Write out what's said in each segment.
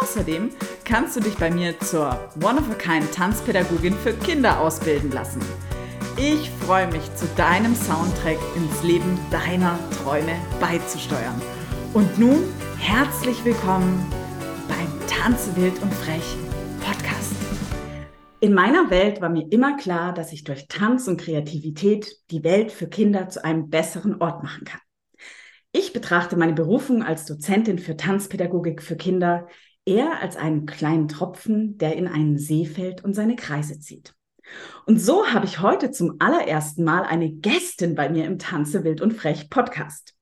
Außerdem kannst du dich bei mir zur One-of-a-Kind Tanzpädagogin für Kinder ausbilden lassen. Ich freue mich, zu deinem Soundtrack ins Leben deiner Träume beizusteuern. Und nun herzlich willkommen beim Tanze wild und frech Podcast. In meiner Welt war mir immer klar, dass ich durch Tanz und Kreativität die Welt für Kinder zu einem besseren Ort machen kann. Ich betrachte meine Berufung als Dozentin für Tanzpädagogik für Kinder eher als einen kleinen Tropfen, der in einen See fällt und seine Kreise zieht. Und so habe ich heute zum allerersten Mal eine Gästin bei mir im Tanze wild und frech Podcast.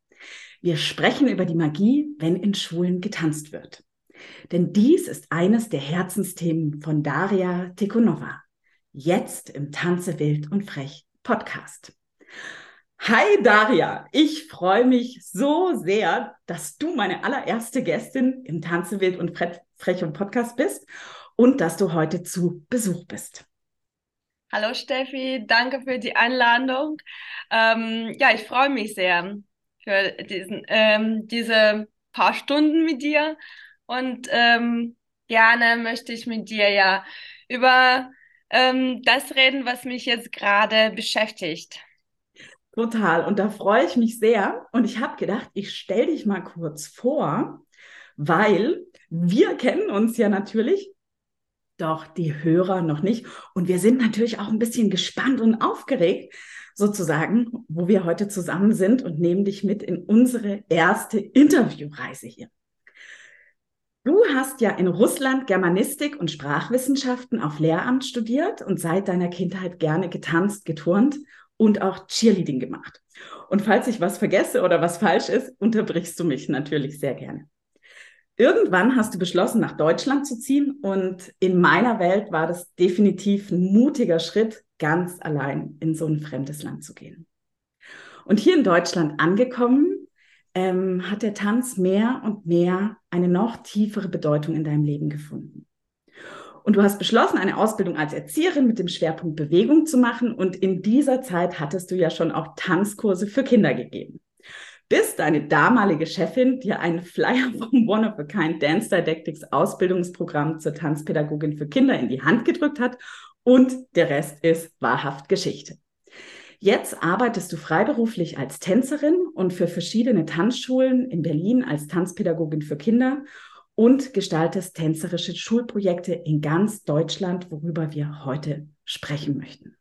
Wir sprechen über die Magie, wenn in Schulen getanzt wird. Denn dies ist eines der Herzensthemen von Daria Tikhonova. Jetzt im Tanze wild und frech Podcast. Hi Daria, ich freue mich so sehr, dass du meine allererste Gästin im Tanze wild und frech und Podcast bist und dass du heute zu Besuch bist. Hallo Steffi, danke für die Einladung. Ähm, ja, ich freue mich sehr für diesen, ähm, diese paar Stunden mit dir und ähm, gerne möchte ich mit dir ja über ähm, das reden, was mich jetzt gerade beschäftigt. Total. Und da freue ich mich sehr. Und ich habe gedacht, ich stelle dich mal kurz vor, weil wir kennen uns ja natürlich, doch die Hörer noch nicht. Und wir sind natürlich auch ein bisschen gespannt und aufgeregt, sozusagen, wo wir heute zusammen sind und nehmen dich mit in unsere erste Interviewreise hier. Du hast ja in Russland Germanistik und Sprachwissenschaften auf Lehramt studiert und seit deiner Kindheit gerne getanzt, geturnt und auch Cheerleading gemacht. Und falls ich was vergesse oder was falsch ist, unterbrichst du mich natürlich sehr gerne. Irgendwann hast du beschlossen, nach Deutschland zu ziehen und in meiner Welt war das definitiv ein mutiger Schritt, ganz allein in so ein fremdes Land zu gehen. Und hier in Deutschland angekommen, ähm, hat der Tanz mehr und mehr eine noch tiefere Bedeutung in deinem Leben gefunden. Und du hast beschlossen, eine Ausbildung als Erzieherin mit dem Schwerpunkt Bewegung zu machen. Und in dieser Zeit hattest du ja schon auch Tanzkurse für Kinder gegeben. Bis deine damalige Chefin dir einen Flyer vom One of a Kind Dance Didactics Ausbildungsprogramm zur Tanzpädagogin für Kinder in die Hand gedrückt hat. Und der Rest ist wahrhaft Geschichte. Jetzt arbeitest du freiberuflich als Tänzerin und für verschiedene Tanzschulen in Berlin als Tanzpädagogin für Kinder und gestaltest tänzerische Schulprojekte in ganz Deutschland, worüber wir heute sprechen möchten.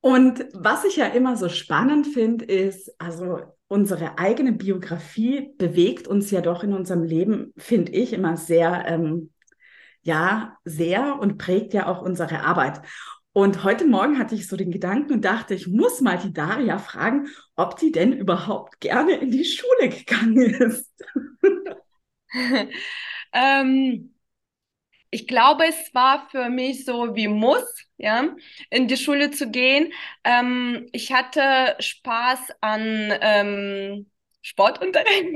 Und was ich ja immer so spannend finde, ist, also unsere eigene Biografie bewegt uns ja doch in unserem Leben, finde ich, immer sehr, ähm, ja, sehr und prägt ja auch unsere Arbeit. Und heute Morgen hatte ich so den Gedanken und dachte, ich muss mal die Daria fragen, ob die denn überhaupt gerne in die Schule gegangen ist. ähm, ich glaube, es war für mich so wie muss, ja, in die Schule zu gehen. Ähm, ich hatte Spaß an ähm, Sportunterricht,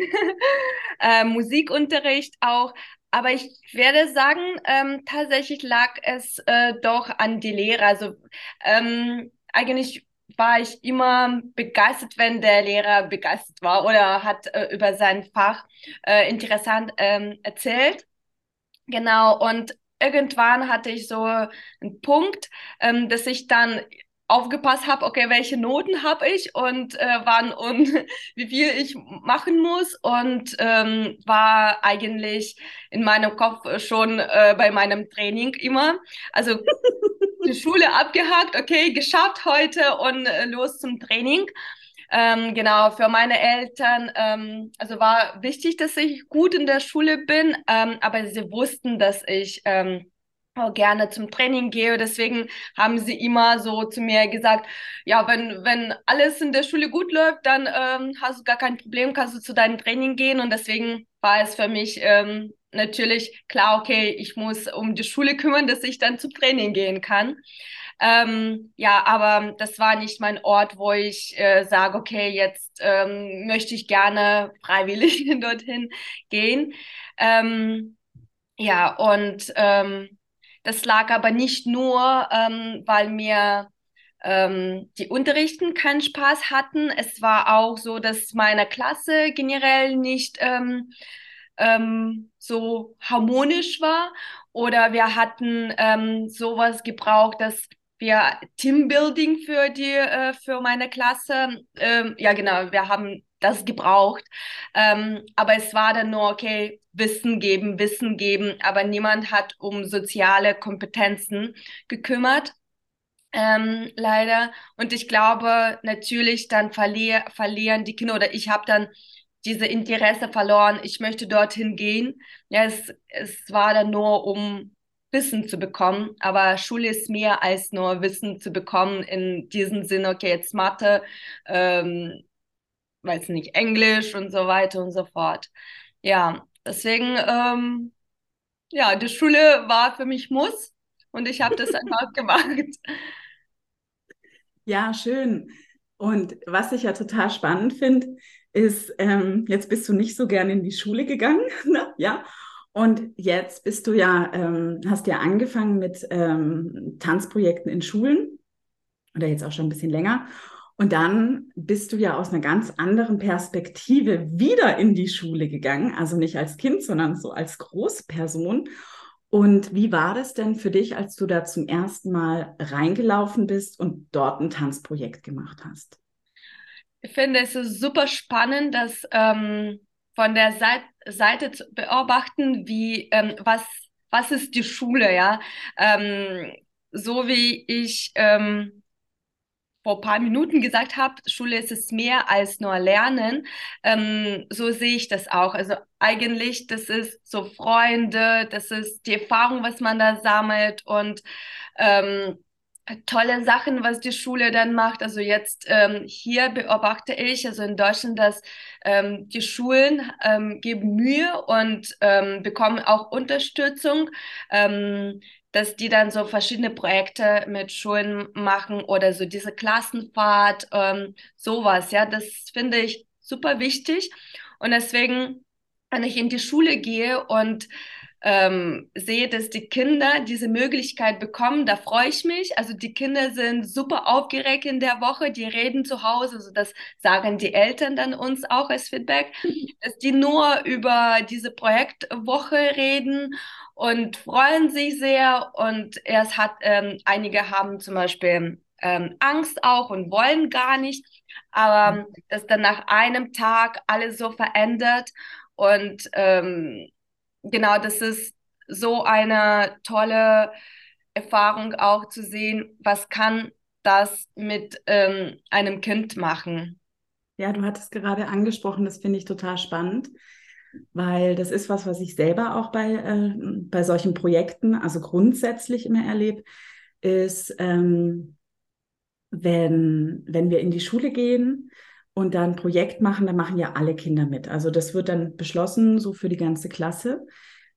äh, Musikunterricht auch, aber ich werde sagen, ähm, tatsächlich lag es äh, doch an die Lehre. Also ähm, eigentlich war ich immer begeistert, wenn der Lehrer begeistert war oder hat äh, über sein Fach äh, interessant ähm, erzählt. Genau, und irgendwann hatte ich so einen Punkt, ähm, dass ich dann aufgepasst habe, okay, welche Noten habe ich und äh, wann und wie viel ich machen muss und ähm, war eigentlich in meinem Kopf schon äh, bei meinem Training immer. Also die Schule abgehakt, okay, geschafft heute und äh, los zum Training. Ähm, genau, für meine Eltern, ähm, also war wichtig, dass ich gut in der Schule bin, ähm, aber sie wussten, dass ich ähm, gerne zum Training gehe. Deswegen haben sie immer so zu mir gesagt, ja, wenn, wenn alles in der Schule gut läuft, dann ähm, hast du gar kein Problem, kannst du zu deinem Training gehen. Und deswegen war es für mich ähm, natürlich klar, okay, ich muss um die Schule kümmern, dass ich dann zum Training gehen kann. Ähm, ja, aber das war nicht mein Ort, wo ich äh, sage, okay, jetzt ähm, möchte ich gerne freiwillig dorthin gehen. Ähm, ja, und ähm, das lag aber nicht nur, ähm, weil mir ähm, die Unterrichten keinen Spaß hatten. Es war auch so, dass meine Klasse generell nicht ähm, ähm, so harmonisch war. Oder wir hatten ähm, sowas gebraucht, dass wir Teambuilding für die äh, für meine Klasse. Ähm, ja, genau, wir haben das gebraucht. Ähm, aber es war dann nur, okay, Wissen geben, Wissen geben, aber niemand hat um soziale Kompetenzen gekümmert. Ähm, leider. Und ich glaube, natürlich dann verlier verlieren die Kinder oder ich habe dann diese Interesse verloren. Ich möchte dorthin gehen. Ja, es, es war dann nur, um Wissen zu bekommen. Aber Schule ist mehr als nur Wissen zu bekommen in diesem Sinne, okay, jetzt Mathe, ähm, weiß nicht, Englisch und so weiter und so fort. Ja, deswegen, ähm, ja, die Schule war für mich Muss und ich habe das einfach gemacht. Ja, schön. Und was ich ja total spannend finde, ist, ähm, jetzt bist du nicht so gern in die Schule gegangen, ne? ja. Und jetzt bist du ja, ähm, hast ja angefangen mit ähm, Tanzprojekten in Schulen oder jetzt auch schon ein bisschen länger. Und dann bist du ja aus einer ganz anderen Perspektive wieder in die Schule gegangen, also nicht als Kind, sondern so als Großperson. Und wie war das denn für dich, als du da zum ersten Mal reingelaufen bist und dort ein Tanzprojekt gemacht hast? Ich finde es super spannend, dass ähm, von der Seite, Seite zu beobachten, wie ähm, was was ist die Schule, ja? Ähm, so wie ich ähm, vor ein paar Minuten gesagt habt, Schule ist es mehr als nur Lernen. Ähm, so sehe ich das auch. Also eigentlich, das ist so Freunde, das ist die Erfahrung, was man da sammelt und ähm, tolle Sachen, was die Schule dann macht. Also jetzt ähm, hier beobachte ich, also in Deutschland, dass ähm, die Schulen ähm, geben Mühe und ähm, bekommen auch Unterstützung. Dass die dann so verschiedene Projekte mit Schulen machen oder so diese Klassenfahrt, ähm, sowas. Ja, das finde ich super wichtig. Und deswegen, wenn ich in die Schule gehe und ähm, sehe, dass die Kinder diese Möglichkeit bekommen, da freue ich mich. Also die Kinder sind super aufgeregt in der Woche, die reden zu Hause, also das sagen die Eltern dann uns auch als Feedback, dass die nur über diese Projektwoche reden und freuen sich sehr. Und erst hat ähm, einige haben zum Beispiel ähm, Angst auch und wollen gar nicht, aber dass dann nach einem Tag alles so verändert und ähm, genau, das ist so eine tolle Erfahrung auch zu sehen, was kann das mit ähm, einem Kind machen. Ja, du hattest gerade angesprochen, das finde ich total spannend, weil das ist was, was ich selber auch bei, äh, bei solchen Projekten, also grundsätzlich immer erlebe, ist, ähm, wenn, wenn wir in die Schule gehen und dann ein Projekt machen, dann machen ja alle Kinder mit. Also das wird dann beschlossen, so für die ganze Klasse.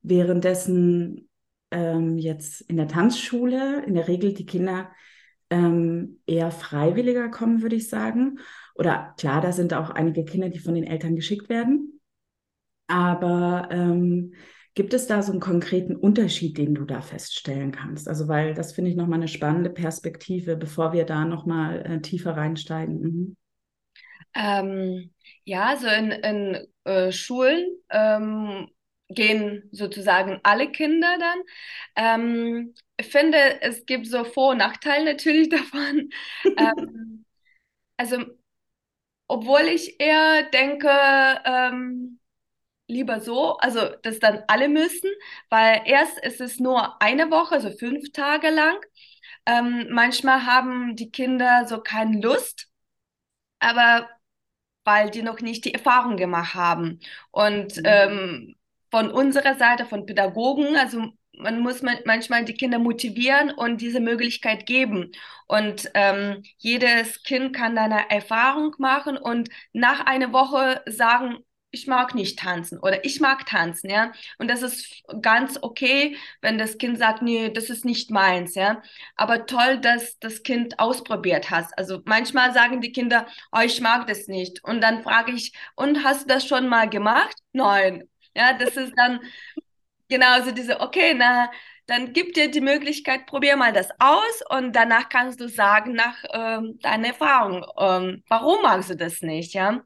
Währenddessen ähm, jetzt in der Tanzschule in der Regel die Kinder ähm, eher freiwilliger kommen, würde ich sagen. Oder klar, da sind auch einige Kinder, die von den Eltern geschickt werden. Aber ähm, gibt es da so einen konkreten Unterschied, den du da feststellen kannst? Also, weil das finde ich nochmal eine spannende Perspektive, bevor wir da nochmal äh, tiefer reinsteigen. Mhm. Ähm, ja, so in, in äh, Schulen ähm, gehen sozusagen alle Kinder dann. Ähm, ich finde, es gibt so Vor- und Nachteile natürlich davon. ähm, also, obwohl ich eher denke, ähm, lieber so, also dass dann alle müssen, weil erst ist es nur eine Woche, also fünf Tage lang. Ähm, manchmal haben die Kinder so keine Lust, aber weil die noch nicht die Erfahrung gemacht haben. Und mhm. ähm, von unserer Seite, von Pädagogen, also man muss manchmal die Kinder motivieren und diese Möglichkeit geben. Und ähm, jedes Kind kann da eine Erfahrung machen und nach einer Woche sagen, ich mag nicht tanzen oder ich mag tanzen, ja. Und das ist ganz okay, wenn das Kind sagt, nee, das ist nicht meins, ja. Aber toll, dass das Kind ausprobiert hast. Also manchmal sagen die Kinder, oh, ich mag das nicht. Und dann frage ich, und hast du das schon mal gemacht? Nein. Ja, das ist dann genauso diese, okay, na, dann gib dir die Möglichkeit, probier mal das aus und danach kannst du sagen nach ähm, deiner Erfahrung, ähm, warum magst du das nicht, ja?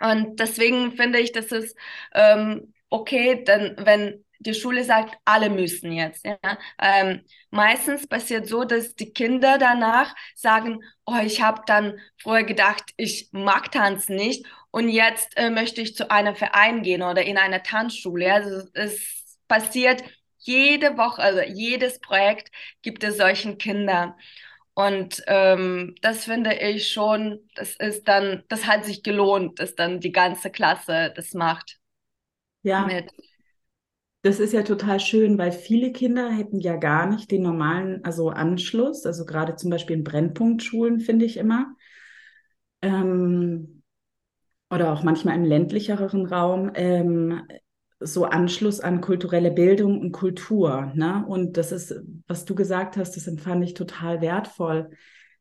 Und deswegen finde ich, dass es ähm, okay, denn wenn die Schule sagt, alle müssen jetzt. Ja? Ähm, meistens passiert so, dass die Kinder danach sagen, oh, ich habe dann vorher gedacht, ich mag Tanzen nicht und jetzt äh, möchte ich zu einem Verein gehen oder in eine Tanzschule. Also es passiert jede Woche, also jedes Projekt gibt es solchen Kindern. Und ähm, das finde ich schon, das ist dann, das hat sich gelohnt, dass dann die ganze Klasse das macht. Ja. Mit. Das ist ja total schön, weil viele Kinder hätten ja gar nicht den normalen, also Anschluss, also gerade zum Beispiel in Brennpunktschulen, finde ich immer. Ähm, oder auch manchmal im ländlicheren Raum, ähm, so Anschluss an kulturelle Bildung und Kultur. Ne? Und das ist, was du gesagt hast, das empfand ich total wertvoll.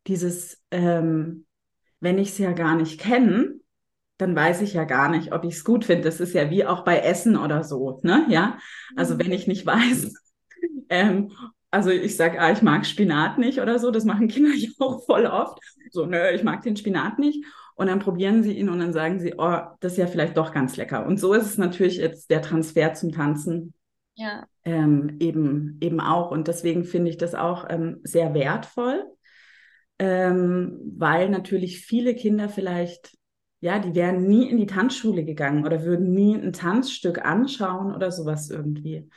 Dieses, ähm, wenn ich es ja gar nicht kenne, dann weiß ich ja gar nicht, ob ich es gut finde. Das ist ja wie auch bei Essen oder so, ne? Ja. Also mhm. wenn ich nicht weiß, ähm, also ich sage, ah, ich mag Spinat nicht oder so, das machen Kinder ja auch voll oft. So, nö, ich mag den Spinat nicht. Und dann probieren sie ihn und dann sagen sie, oh, das ist ja vielleicht doch ganz lecker. Und so ist es natürlich jetzt der Transfer zum Tanzen ja. ähm, eben, eben auch. Und deswegen finde ich das auch ähm, sehr wertvoll, ähm, weil natürlich viele Kinder vielleicht, ja, die wären nie in die Tanzschule gegangen oder würden nie ein Tanzstück anschauen oder sowas irgendwie.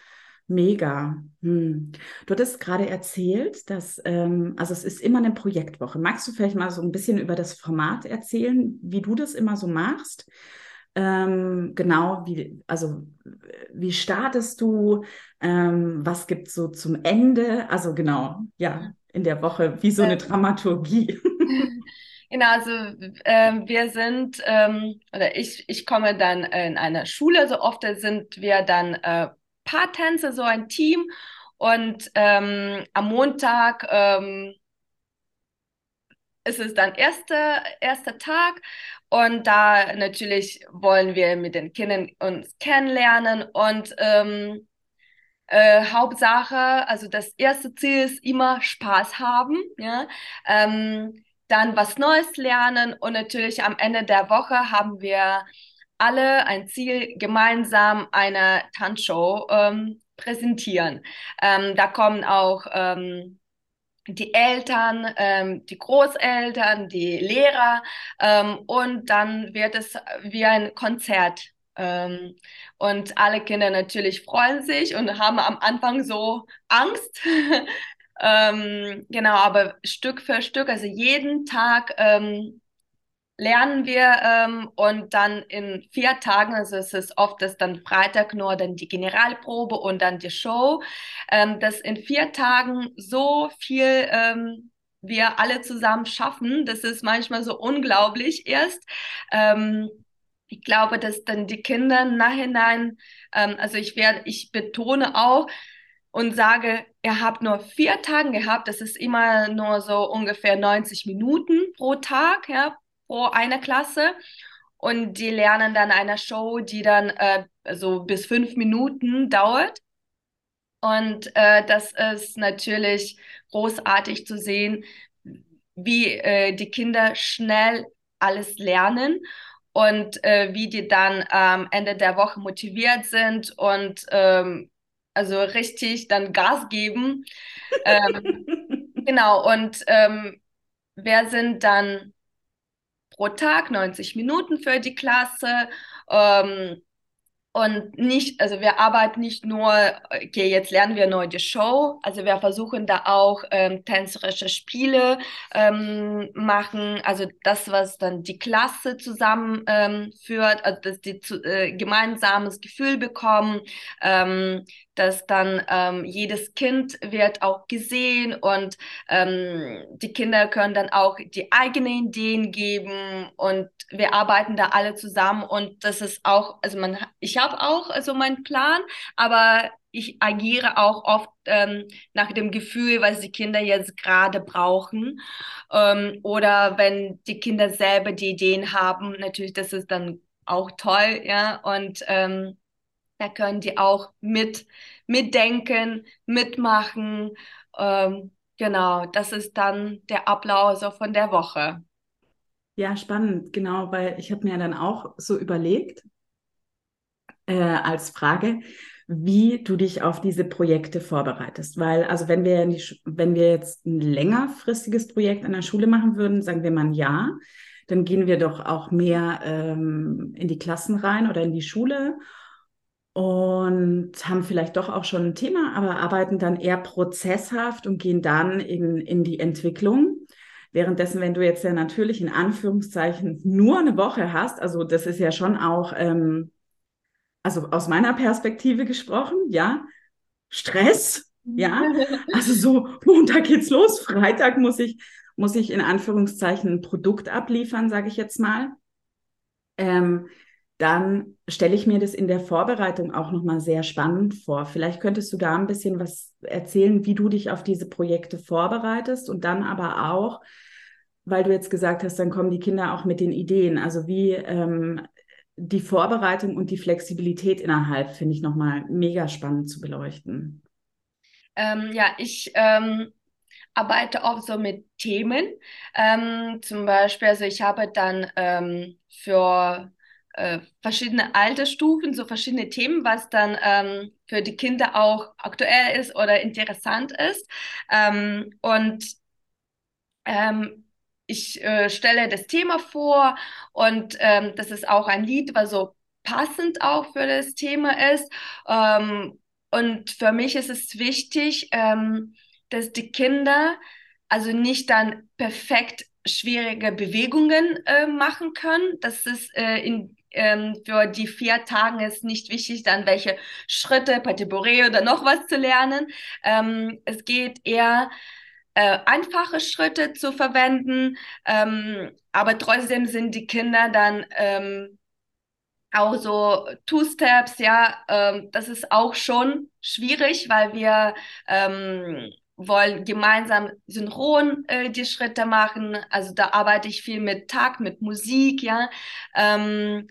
Mega. Hm. Du hattest gerade erzählt, dass, ähm, also es ist immer eine Projektwoche. Magst du vielleicht mal so ein bisschen über das Format erzählen, wie du das immer so machst? Ähm, genau, wie, also wie startest du? Ähm, was gibt es so zum Ende? Also genau, ja, in der Woche, wie so eine ähm. Dramaturgie. Genau, also äh, wir sind, ähm, oder ich, ich komme dann in eine Schule, so oft sind wir dann äh, Paartänze, so ein Team. Und ähm, am Montag ähm, ist es dann erster erster Tag und da natürlich wollen wir mit den Kindern uns kennenlernen und ähm, äh, Hauptsache, also das erste Ziel ist immer Spaß haben, ja. Ähm, dann was Neues lernen und natürlich am Ende der Woche haben wir alle ein Ziel, gemeinsam eine Tanzshow ähm, präsentieren. Ähm, da kommen auch ähm, die Eltern, ähm, die Großeltern, die Lehrer ähm, und dann wird es wie ein Konzert. Ähm, und alle Kinder natürlich freuen sich und haben am Anfang so Angst. genau, aber Stück für Stück, also jeden Tag lernen wir ähm, und dann in vier Tagen, also es ist oft das dann Freitag nur dann die Generalprobe und dann die Show, ähm, dass in vier Tagen so viel ähm, wir alle zusammen schaffen, das ist manchmal so unglaublich erst. Ähm, ich glaube, dass dann die Kinder Nachhinein, ähm, also ich werde, ich betone auch, und sage, ihr habt nur vier Tage gehabt, das ist immer nur so ungefähr 90 Minuten pro Tag, ja, pro eine Klasse. Und die lernen dann eine Show, die dann äh, so bis fünf Minuten dauert. Und äh, das ist natürlich großartig zu sehen, wie äh, die Kinder schnell alles lernen und äh, wie die dann am Ende der Woche motiviert sind und ähm, also richtig dann Gas geben. ähm, genau, und ähm, wer sind dann pro Tag, 90 Minuten für die Klasse. Ähm, und nicht, also wir arbeiten nicht nur, okay, jetzt lernen wir neu die Show, also wir versuchen da auch ähm, tänzerische Spiele ähm, machen, also das, was dann die Klasse zusammenführt, ähm, also dass die zu, äh, gemeinsames Gefühl bekommen, ähm, dass dann ähm, jedes Kind wird auch gesehen und ähm, die Kinder können dann auch die eigenen Ideen geben und wir arbeiten da alle zusammen und das ist auch, also man, ich habe auch also meinen Plan, aber ich agiere auch oft ähm, nach dem Gefühl, was die Kinder jetzt gerade brauchen. Ähm, oder wenn die Kinder selber die Ideen haben, natürlich, das ist dann auch toll, ja. Und ähm, da können die auch mit mitdenken, mitmachen. Ähm, genau, das ist dann der Ablauf so von der Woche. Ja, spannend, genau, weil ich habe mir dann auch so überlegt, äh, als Frage, wie du dich auf diese Projekte vorbereitest. Weil, also wenn wir, die, wenn wir jetzt ein längerfristiges Projekt an der Schule machen würden, sagen wir mal ein Jahr, dann gehen wir doch auch mehr ähm, in die Klassen rein oder in die Schule und haben vielleicht doch auch schon ein Thema, aber arbeiten dann eher prozesshaft und gehen dann in, in die Entwicklung. Währenddessen, wenn du jetzt ja natürlich in Anführungszeichen nur eine Woche hast, also das ist ja schon auch ähm, also aus meiner Perspektive gesprochen, ja, Stress, ja, also so Montag geht's los, Freitag muss ich muss ich in Anführungszeichen ein Produkt abliefern, sage ich jetzt mal. Ähm, dann stelle ich mir das in der Vorbereitung auch nochmal sehr spannend vor. Vielleicht könntest du da ein bisschen was erzählen, wie du dich auf diese Projekte vorbereitest und dann aber auch, weil du jetzt gesagt hast, dann kommen die Kinder auch mit den Ideen. Also wie ähm, die Vorbereitung und die Flexibilität innerhalb finde ich nochmal mega spannend zu beleuchten. Ähm, ja, ich ähm, arbeite auch so mit Themen. Ähm, zum Beispiel, also ich habe dann ähm, für äh, verschiedene Altersstufen so verschiedene Themen, was dann ähm, für die Kinder auch aktuell ist oder interessant ist. Ähm, und ich äh, stelle das Thema vor und ähm, das ist auch ein Lied, was so passend auch für das Thema ist. Ähm, und für mich ist es wichtig, ähm, dass die Kinder also nicht dann perfekt schwierige Bewegungen äh, machen können. Das ist äh, in ähm, für die vier Tagen ist nicht wichtig, dann welche Schritte, Patibore oder noch was zu lernen. Ähm, es geht eher äh, einfache Schritte zu verwenden, ähm, aber trotzdem sind die Kinder dann ähm, auch so Two-Steps, ja, ähm, das ist auch schon schwierig, weil wir ähm, wollen gemeinsam synchron äh, die Schritte machen. Also da arbeite ich viel mit Takt, mit Musik, ja. Ähm,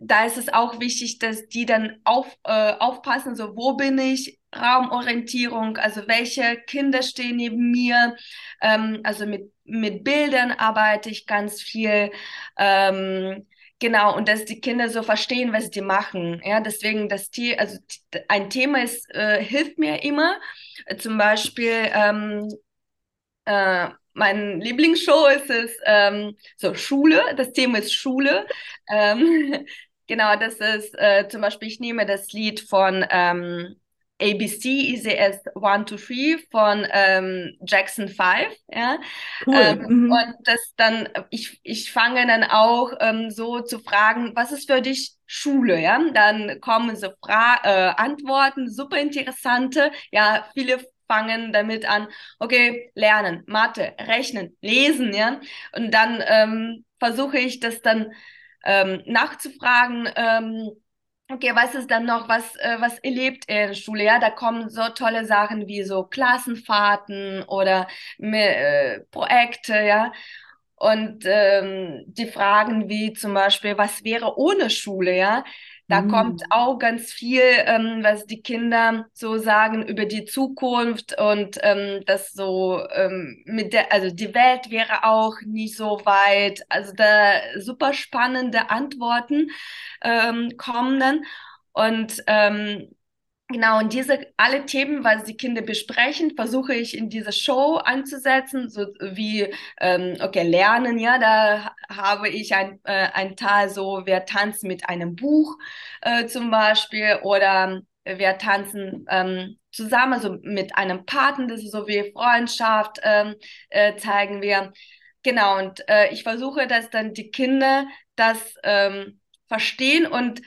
da ist es auch wichtig, dass die dann auf, äh, aufpassen, so wo bin ich, Raumorientierung, also welche Kinder stehen neben mir, ähm, also mit, mit Bildern arbeite ich ganz viel. Ähm, Genau, und dass die Kinder so verstehen, was die machen. Ja, deswegen das Tier, also ein Thema ist, äh, hilft mir immer. Zum Beispiel, ähm, äh, mein Lieblingsshow ist es ähm, so Schule. Das Thema ist Schule. Ähm, genau, das ist äh, zum Beispiel, ich nehme das Lied von ähm, ABC ICS 1 to 3 von ähm, Jackson 5. Ja? Cool. Ähm, mhm. Und das dann, ich, ich fange dann auch ähm, so zu fragen, was ist für dich Schule? Ja? Dann kommen so Fra äh, Antworten, super interessante. Ja, viele fangen damit an, okay, lernen, Mathe, rechnen, lesen, ja. Und dann ähm, versuche ich das dann ähm, nachzufragen, ähm, Okay, was ist dann noch, was, äh, was erlebt er in der Schule? Ja, da kommen so tolle Sachen wie so Klassenfahrten oder äh, Projekte, ja. Und ähm, die Fragen wie zum Beispiel, was wäre ohne Schule, ja? Da mhm. kommt auch ganz viel, ähm, was die Kinder so sagen über die Zukunft und ähm, das so ähm, mit der, also die Welt wäre auch nicht so weit. Also da super spannende Antworten ähm, kommen dann. Und ähm, Genau, und diese alle Themen, was die Kinder besprechen, versuche ich in diese Show anzusetzen, so wie, ähm, okay, Lernen, ja, da habe ich ein, äh, ein Teil so, wir tanzen mit einem Buch äh, zum Beispiel oder wir tanzen ähm, zusammen, also mit einem Partner, das ist so wie Freundschaft, ähm, äh, zeigen wir. Genau, und äh, ich versuche, dass dann die Kinder das ähm, verstehen und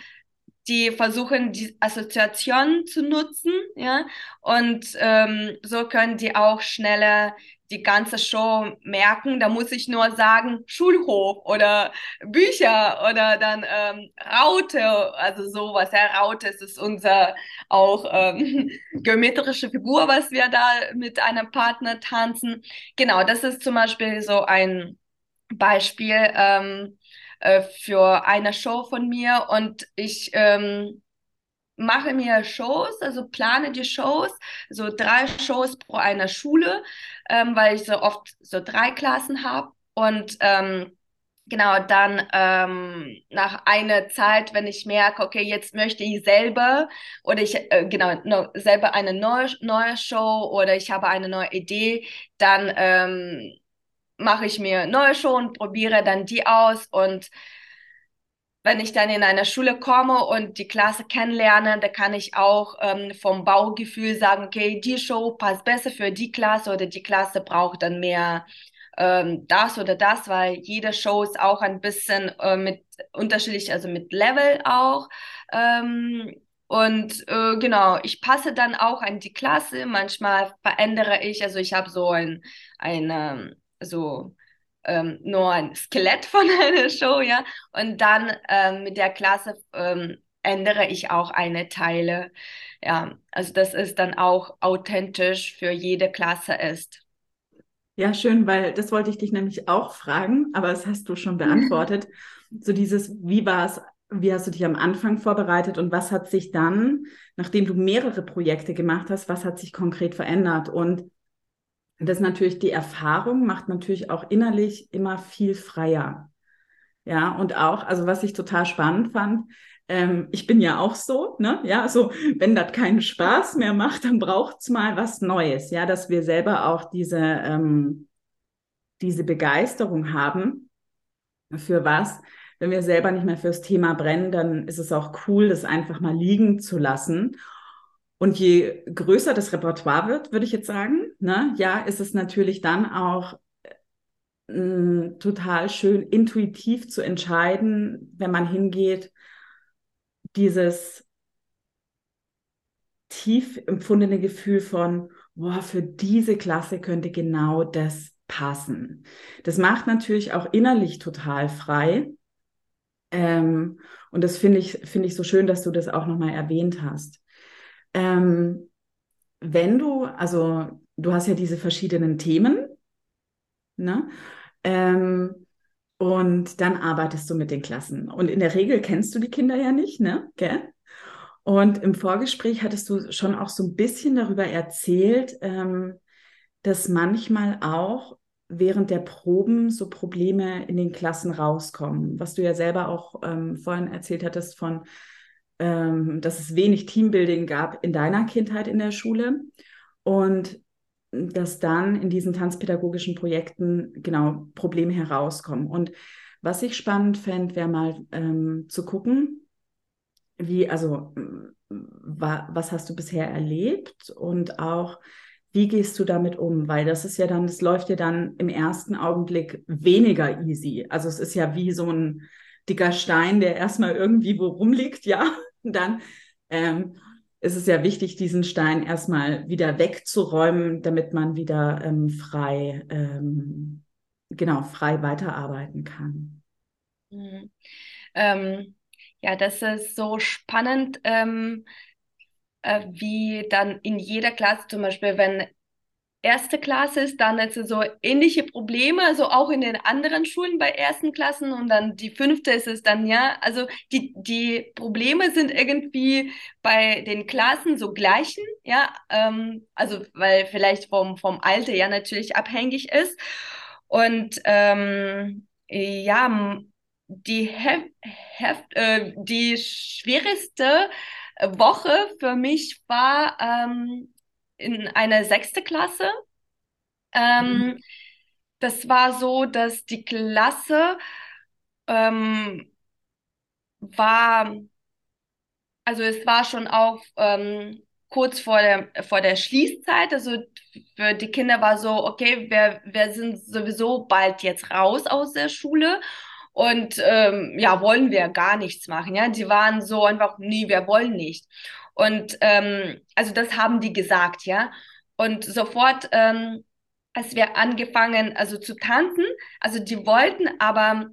die versuchen, die Assoziation zu nutzen, ja, und ähm, so können die auch schneller die ganze Show merken. Da muss ich nur sagen, Schulhof oder Bücher oder dann ähm, Raute, also sowas. Ja, Raute ist unser auch ähm, geometrische Figur, was wir da mit einem Partner tanzen. Genau, das ist zum Beispiel so ein Beispiel. Ähm, äh, für eine Show von mir und ich ähm, mache mir Shows, also plane die Shows, so drei Shows pro einer Schule, ähm, weil ich so oft so drei Klassen habe und ähm, Genau, dann ähm, nach einer Zeit, wenn ich merke, okay, jetzt möchte ich selber oder ich äh, genau no, selber eine neue, neue Show oder ich habe eine neue Idee, dann ähm, mache ich mir neue schon, probiere dann die aus und wenn ich dann in eine Schule komme und die Klasse kennenlerne, da kann ich auch ähm, vom Baugefühl sagen, okay, die Show passt besser für die Klasse oder die Klasse braucht dann mehr ähm, das oder das, weil jede Show ist auch ein bisschen äh, mit unterschiedlich, also mit Level auch. Ähm, und äh, genau, ich passe dann auch an die Klasse. Manchmal verändere ich, also ich habe so ein, ein so ähm, nur ein Skelett von einer Show, ja. Und dann ähm, mit der Klasse ähm, ändere ich auch eine Teile. Ja, also das ist dann auch authentisch für jede Klasse ist. Ja, schön, weil das wollte ich dich nämlich auch fragen, aber das hast du schon beantwortet. so dieses, wie war es, wie hast du dich am Anfang vorbereitet und was hat sich dann, nachdem du mehrere Projekte gemacht hast, was hat sich konkret verändert? Und das ist natürlich die Erfahrung, macht natürlich auch innerlich immer viel freier. Ja, und auch, also was ich total spannend fand, ähm, ich bin ja auch so, ne? Ja, also wenn das keinen Spaß mehr macht, dann braucht's mal was Neues, ja, dass wir selber auch diese, ähm, diese Begeisterung haben für was. Wenn wir selber nicht mehr fürs Thema brennen, dann ist es auch cool, das einfach mal liegen zu lassen und je größer das Repertoire wird, würde ich jetzt sagen, ne, ja, ist es natürlich dann auch äh, total schön intuitiv zu entscheiden, wenn man hingeht, dieses tief empfundene Gefühl von, boah, für diese Klasse könnte genau das passen. Das macht natürlich auch innerlich total frei. Ähm, und das finde ich, finde ich so schön, dass du das auch nochmal erwähnt hast. Ähm, wenn du, also du hast ja diese verschiedenen Themen, ne? Ähm, und dann arbeitest du mit den Klassen. Und in der Regel kennst du die Kinder ja nicht, ne? Gell? Und im Vorgespräch hattest du schon auch so ein bisschen darüber erzählt, ähm, dass manchmal auch während der Proben so Probleme in den Klassen rauskommen, was du ja selber auch ähm, vorhin erzählt hattest von ähm, dass es wenig Teambuilding gab in deiner Kindheit in der Schule und dass dann in diesen tanzpädagogischen Projekten genau Probleme herauskommen. Und was ich spannend fände, wäre mal ähm, zu gucken, wie, also, wa was hast du bisher erlebt und auch, wie gehst du damit um? Weil das ist ja dann, das läuft ja dann im ersten Augenblick weniger easy. Also es ist ja wie so ein dicker Stein, der erstmal irgendwie wo rumliegt, ja, dann ähm, ist es ja wichtig, diesen Stein erstmal wieder wegzuräumen, damit man wieder ähm, frei, ähm, genau, frei weiterarbeiten kann. Mhm. Ähm, ja, das ist so spannend, ähm, äh, wie dann in jeder Klasse zum Beispiel, wenn erste Klasse ist, dann also so ähnliche Probleme, also auch in den anderen Schulen bei ersten Klassen und dann die fünfte ist es dann, ja, also die, die Probleme sind irgendwie bei den Klassen so gleichen, ja, ähm, also weil vielleicht vom, vom Alter ja natürlich abhängig ist und ähm, ja, die, Hef Hef äh, die schwierigste Woche für mich war ähm, in einer sechste Klasse. Ähm, mhm. Das war so, dass die Klasse ähm, war, also es war schon auch ähm, kurz vor der, vor der Schließzeit. Also für die Kinder war so, okay, wir, wir sind sowieso bald jetzt raus aus der Schule und ähm, ja, wollen wir gar nichts machen. Ja, die waren so einfach, nee, wir wollen nicht. Und ähm, also das haben die gesagt, ja. Und sofort, ähm, als wir angefangen, also zu tanzen, also die wollten, aber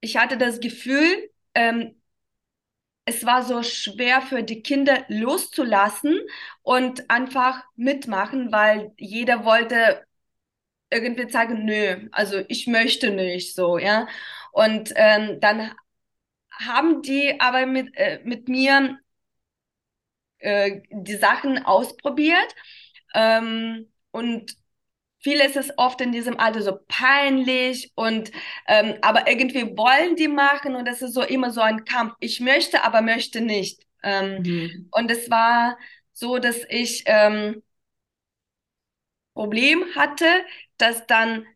ich hatte das Gefühl, ähm, es war so schwer für die Kinder loszulassen und einfach mitmachen, weil jeder wollte irgendwie sagen, nö, also ich möchte nicht so, ja. Und ähm, dann haben die aber mit, äh, mit mir äh, die Sachen ausprobiert ähm, und vieles ist oft in diesem Alter so peinlich und ähm, aber irgendwie wollen die machen und das ist so immer so ein Kampf. Ich möchte, aber möchte nicht. Ähm, mhm. Und es war so, dass ich ähm, Problem hatte, dass dann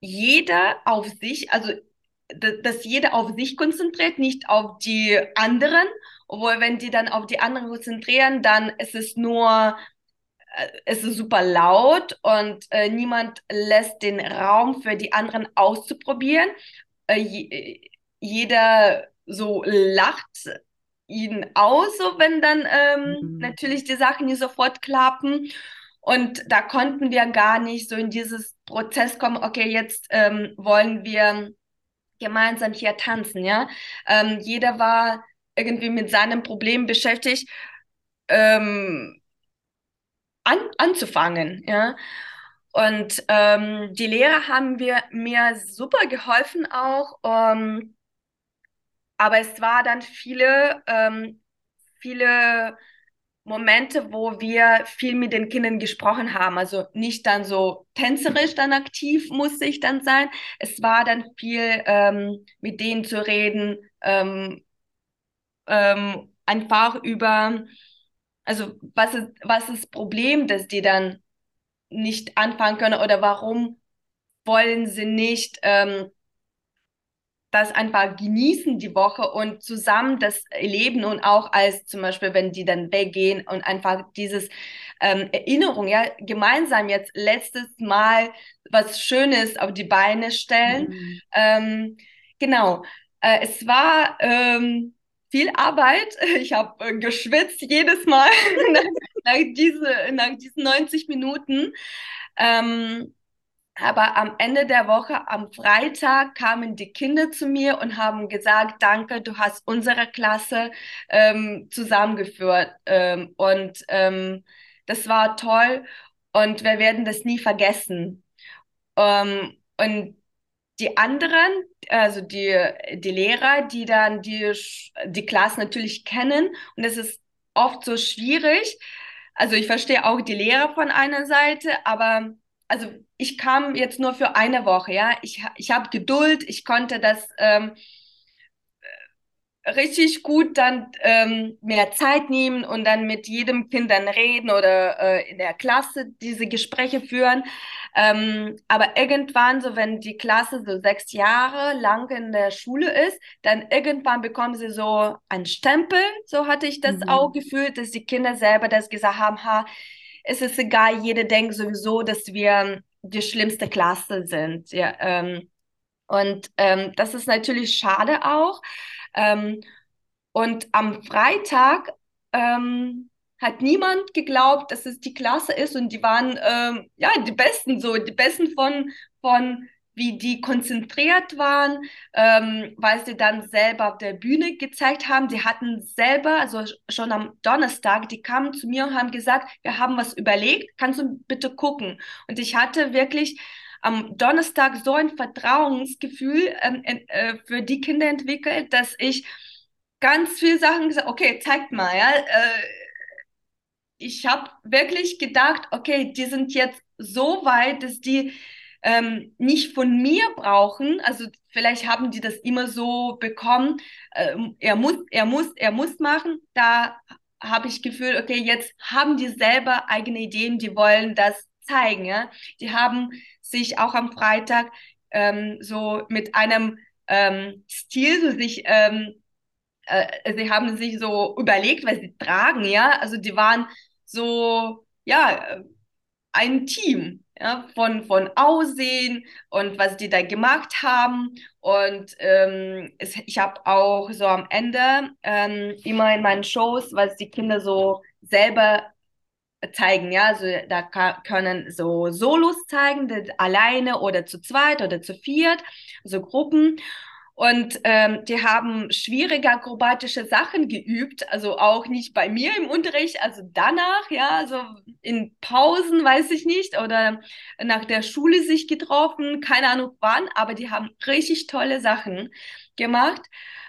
jeder auf sich, also dass jeder auf sich konzentriert, nicht auf die anderen. Obwohl, wenn die dann auf die anderen konzentrieren, dann ist es nur äh, es ist super laut und äh, niemand lässt den Raum für die anderen auszuprobieren. Äh, je, jeder so lacht ihn aus, so wenn dann ähm, mhm. natürlich die Sachen nicht sofort klappen. Und da konnten wir gar nicht so in dieses Prozess kommen, okay, jetzt ähm, wollen wir gemeinsam hier tanzen, ja. Ähm, jeder war irgendwie mit seinem Problem beschäftigt. Ähm, an, anzufangen, ja. Und ähm, die Lehrer haben wir, mir super geholfen auch. Ähm, aber es war dann viele, ähm, viele Momente, wo wir viel mit den Kindern gesprochen haben. Also nicht dann so tänzerisch dann aktiv musste ich dann sein. Es war dann viel ähm, mit denen zu reden, ähm, einfach über also was ist, was ist das Problem, dass die dann nicht anfangen können oder warum wollen sie nicht ähm, das einfach genießen die Woche und zusammen das erleben und auch als zum Beispiel, wenn die dann weggehen und einfach dieses ähm, Erinnerung, ja, gemeinsam jetzt letztes Mal was Schönes auf die Beine stellen. Mhm. Ähm, genau. Äh, es war ähm, viel Arbeit. Ich habe äh, geschwitzt jedes Mal nach, nach, diese, nach diesen 90 Minuten. Ähm, aber am Ende der Woche, am Freitag, kamen die Kinder zu mir und haben gesagt, danke, du hast unsere Klasse ähm, zusammengeführt. Ähm, und ähm, das war toll und wir werden das nie vergessen. Ähm, und die anderen, also die, die Lehrer, die dann die, die Klasse natürlich kennen. Und es ist oft so schwierig. Also ich verstehe auch die Lehrer von einer Seite, aber also ich kam jetzt nur für eine Woche, ja. Ich, ich habe Geduld, ich konnte das ähm, richtig gut dann ähm, mehr Zeit nehmen und dann mit jedem Kind dann reden oder äh, in der Klasse diese Gespräche führen. Ähm, aber irgendwann, so wenn die Klasse so sechs Jahre lang in der Schule ist, dann irgendwann bekommen sie so einen Stempel. So hatte ich das mhm. auch gefühlt, dass die Kinder selber das gesagt haben, ha, es ist egal, jeder denkt sowieso, dass wir die schlimmste Klasse sind. Ja, ähm, und ähm, das ist natürlich schade auch. Ähm, und am Freitag ähm, hat niemand geglaubt, dass es die Klasse ist und die waren ähm, ja die Besten so, die Besten von, von wie die konzentriert waren, ähm, weil sie dann selber auf der Bühne gezeigt haben. Die hatten selber, also schon am Donnerstag, die kamen zu mir und haben gesagt, wir haben was überlegt, kannst du bitte gucken? Und ich hatte wirklich am Donnerstag so ein Vertrauensgefühl ähm, äh, für die Kinder entwickelt, dass ich ganz viele Sachen gesagt, okay, zeigt mal, ja. Äh, ich habe wirklich gedacht, okay, die sind jetzt so weit, dass die ähm, nicht von mir brauchen. Also vielleicht haben die das immer so bekommen. Ähm, er muss, er muss, er muss machen. Da habe ich Gefühl, okay, jetzt haben die selber eigene Ideen, die wollen das zeigen. Ja? Die haben sich auch am Freitag ähm, so mit einem ähm, Stil so sich ähm, äh, sie haben sich so überlegt, was sie tragen, ja. Also die waren so, ja, ein Team ja, von, von Aussehen und was die da gemacht haben. Und ähm, es, ich habe auch so am Ende ähm, immer in meinen Shows, was die Kinder so selber zeigen, ja, also da können so Solos zeigen, alleine oder zu zweit oder zu viert, so Gruppen. Und ähm, die haben schwierige akrobatische Sachen geübt, also auch nicht bei mir im Unterricht, also danach, ja, also in Pausen, weiß ich nicht, oder nach der Schule sich getroffen, keine Ahnung wann, aber die haben richtig tolle Sachen gemacht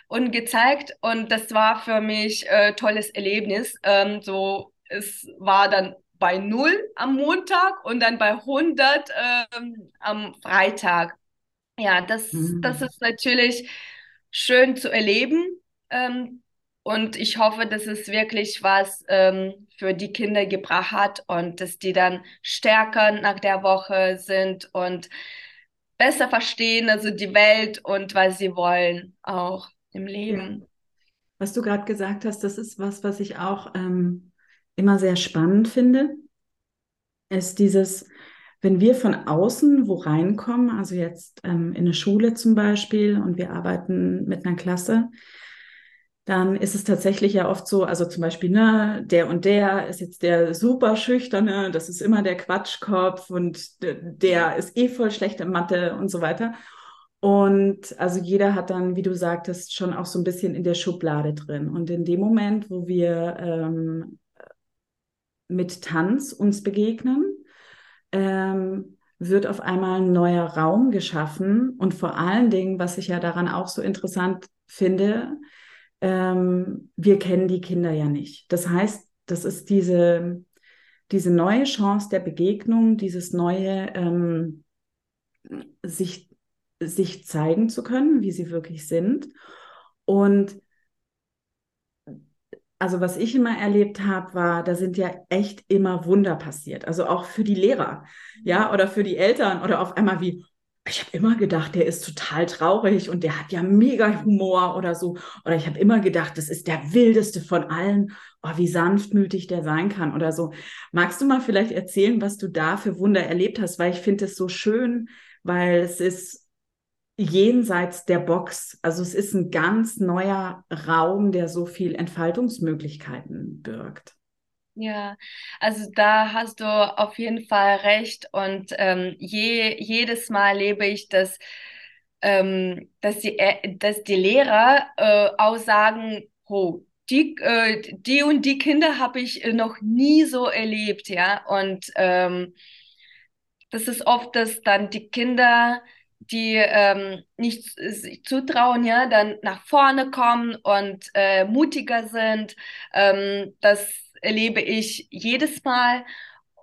und gezeigt und das war für mich äh, tolles Erlebnis. Ähm, so, es war dann bei null am Montag und dann bei 100 ähm, am Freitag. Ja, das, Mhm. das ist natürlich schön zu erleben. Ähm, und ich hoffe, dass es wirklich was ähm, für die Kinder gebracht hat und dass die dann stärker nach der Woche sind und besser verstehen, also die Welt und was sie wollen auch im Ja. Leben. Was du gerade gesagt hast, das ist was, was ich auch ähm, immer sehr spannend finde, ist dieses, wenn wir von außen wo reinkommen, also jetzt ähm, in eine Schule zum Beispiel und wir arbeiten mit einer Klasse, dann ist es tatsächlich ja oft so, also zum Beispiel, ne, der und der ist jetzt der super schüchterne, das ist immer der Quatschkopf und der ist eh voll schlecht in Mathe und so weiter. Und also jeder hat dann, wie du sagtest, schon auch so ein bisschen in der Schublade drin. Und in dem Moment, wo wir ähm, mit Tanz uns begegnen, ähm, wird auf einmal ein neuer Raum geschaffen. Und vor allen Dingen, was ich ja daran auch so interessant finde, ähm, wir kennen die Kinder ja nicht. Das heißt, das ist diese, diese neue Chance der Begegnung, dieses neue ähm, sich, sich zeigen zu können, wie sie wirklich sind. Und also was ich immer erlebt habe, war, da sind ja echt immer Wunder passiert. Also auch für die Lehrer, ja, oder für die Eltern oder auf einmal wie, ich habe immer gedacht, der ist total traurig und der hat ja mega Humor oder so. Oder ich habe immer gedacht, das ist der wildeste von allen. Oh, wie sanftmütig der sein kann oder so. Magst du mal vielleicht erzählen, was du da für Wunder erlebt hast? Weil ich finde es so schön, weil es ist jenseits der Box. Also es ist ein ganz neuer Raum, der so viel Entfaltungsmöglichkeiten birgt. Ja, also da hast du auf jeden Fall recht und ähm, je, jedes Mal erlebe ich, dass, ähm, dass die, Ä- dass die Lehrer äh, auch sagen, oh, die, äh, die und die Kinder habe ich äh, noch nie so erlebt, ja, und ähm, das ist oft, dass dann die Kinder, die ähm, nicht sich zutrauen, ja, dann nach vorne kommen und äh, mutiger sind. Ähm, das erlebe ich jedes Mal.